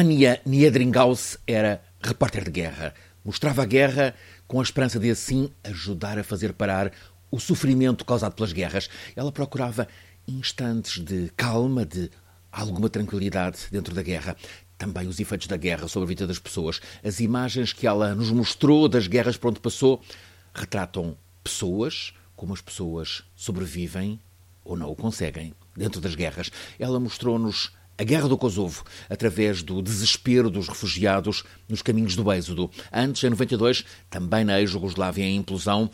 Ania Niedringhaus era repórter de guerra. Mostrava a guerra com a esperança de assim ajudar a fazer parar o sofrimento causado pelas guerras. Ela procurava instantes de calma, de alguma tranquilidade dentro da guerra. Também os efeitos da guerra sobre a vida das pessoas. As imagens que ela nos mostrou das guerras por onde passou retratam pessoas, como as pessoas sobrevivem ou não o conseguem dentro das guerras. Ela mostrou-nos a Guerra do Kosovo, através do desespero dos refugiados nos caminhos do Êxodo. Antes, em 92, também na ex-Jugoslávia em implosão,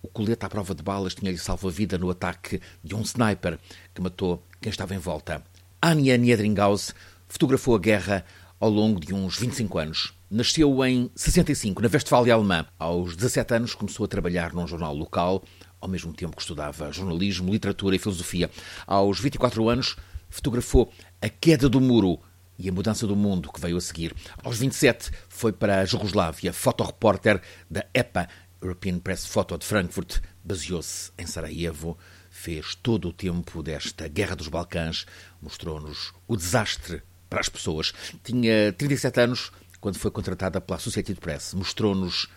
o colete à prova de balas tinha-lhe salvo a vida no ataque de um sniper que matou quem estava em volta. Anja Niedringhaus fotografou a guerra ao longo de uns 25 anos. Nasceu em 65, na Westfália alemã. Aos 17 anos começou a trabalhar num jornal local, ao mesmo tempo que estudava jornalismo, literatura e filosofia. Aos 24 anos fotografou a queda do muro e a mudança do mundo que veio a seguir. Aos 27 foi para a Jugoslávia, fotorepórter da EPA, European Press Photo de Frankfurt, baseou-se em Sarajevo, fez todo o tempo desta Guerra dos Balcãs, mostrou-nos o desastre para as pessoas. Tinha 37 anos quando foi contratada pela Associated Press, mostrou-nos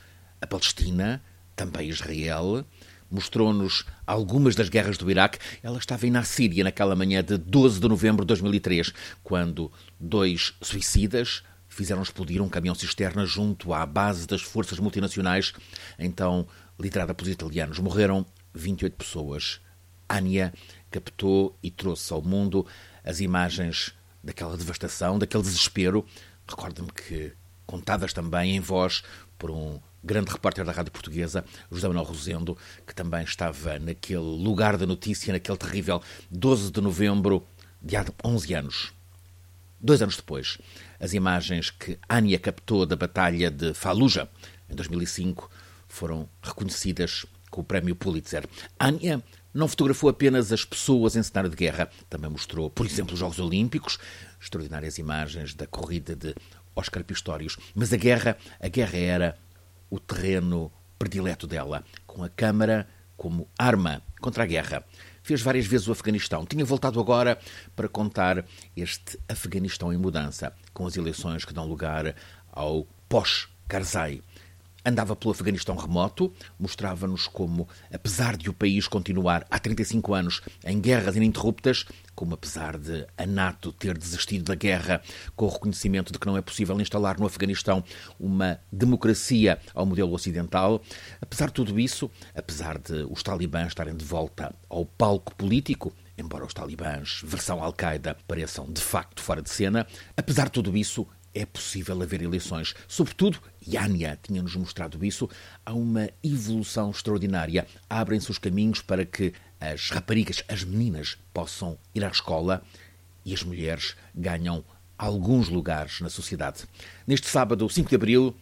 a Palestina, também Israel, mostrou-nos algumas das guerras do Iraque. Ela estava na Síria naquela manhã de 12 de novembro de 2003, quando dois suicidas fizeram explodir um caminhão cisterna junto à base das forças multinacionais, então liderada pelos italianos. Morreram 28 pessoas. Ania captou e trouxe ao mundo as imagens daquela devastação, daquele desespero. Recordo-me que contadas também em voz por um grande repórter da Rádio Portuguesa, José Manuel Rosendo, que também estava naquele lugar da notícia, naquele terrível 12 de novembro de há 11 anos. Dois anos depois, as imagens que Ania captou da Batalha de Fallujah, em 2005, foram reconhecidas com o prémio Pulitzer. Ania não fotografou apenas as pessoas em cenário de guerra, também mostrou, por exemplo, os Jogos Olímpicos, extraordinárias imagens da corrida de Oscar Pistorius. Mas a guerra, a guerra era o terreno predileto dela, com a câmara como arma contra a guerra. Fez várias vezes o Afeganistão. Tinha voltado agora para contar este Afeganistão em mudança, com as eleições que dão lugar ao pós-Karzai andava pelo Afeganistão remoto, mostrava-nos como, apesar de o país continuar há 35 anos em guerras ininterruptas, como apesar de a NATO ter desistido da guerra com o reconhecimento de que não é possível instalar no Afeganistão uma democracia ao modelo ocidental, apesar de tudo isso, apesar de os talibãs estarem de volta ao palco político, embora os talibãs, versão Al-Qaeda, pareçam de facto fora de cena, apesar de tudo isso, é possível haver eleições. Sobretudo, e Ania tinha-nos mostrado isso, há uma evolução extraordinária. Abrem-se os caminhos para que as raparigas, as meninas, possam ir à escola e as mulheres ganham alguns lugares na sociedade. Neste sábado, 5 de abril,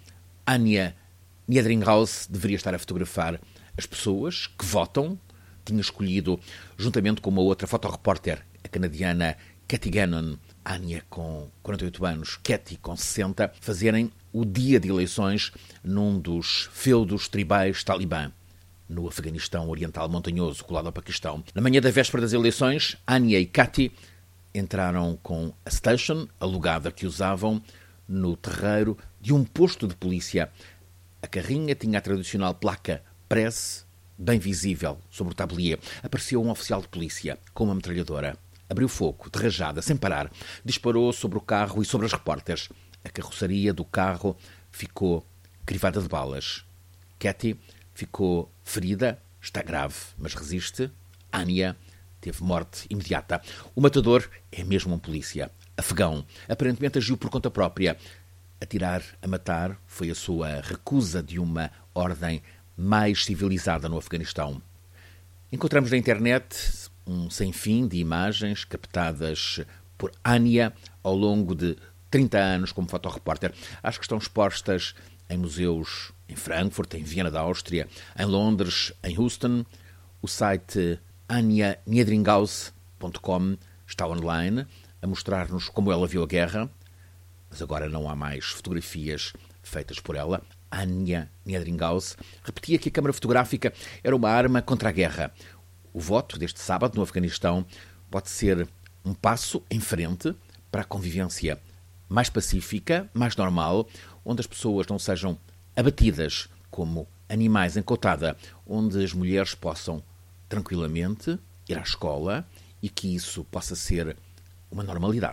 Ania Niedringhaus deveria estar a fotografar as pessoas que votam. Tinha escolhido, juntamente com uma outra fotorepórter, a canadiana Cathy Gannon, Anya com 48 anos, Katy com 60, fazerem o dia de eleições num dos feudos tribais talibã no Afeganistão Oriental Montanhoso, colado ao Paquistão. Na manhã da véspera das eleições, Anya e Katy entraram com a station, alugada que usavam, no terreiro de um posto de polícia. A carrinha tinha a tradicional placa Press, bem visível, sobre o tablier. Apareceu um oficial de polícia com uma metralhadora abriu fogo, de rajada, sem parar. Disparou sobre o carro e sobre as repórteres. A carroçaria do carro ficou crivada de balas. Katy ficou ferida, está grave, mas resiste. Ania teve morte imediata. O matador é mesmo um polícia, afegão. Aparentemente agiu por conta própria. Atirar a matar foi a sua recusa de uma ordem mais civilizada no Afeganistão. Encontramos na internet um sem fim de imagens captadas por Ania ao longo de 30 anos como fotorepórter. Acho que estão expostas em museus em Frankfurt, em Viena da Áustria, em Londres, em Houston. O site anianiedringhaus.com está online a mostrar-nos como ela viu a guerra, mas agora não há mais fotografias feitas por ela. Anja Niedringhaus repetia que a câmara fotográfica era uma arma contra a guerra, o voto deste sábado no Afeganistão pode ser um passo em frente para a convivência mais pacífica, mais normal, onde as pessoas não sejam abatidas como animais em cotada, onde as mulheres possam tranquilamente ir à escola e que isso possa ser uma normalidade.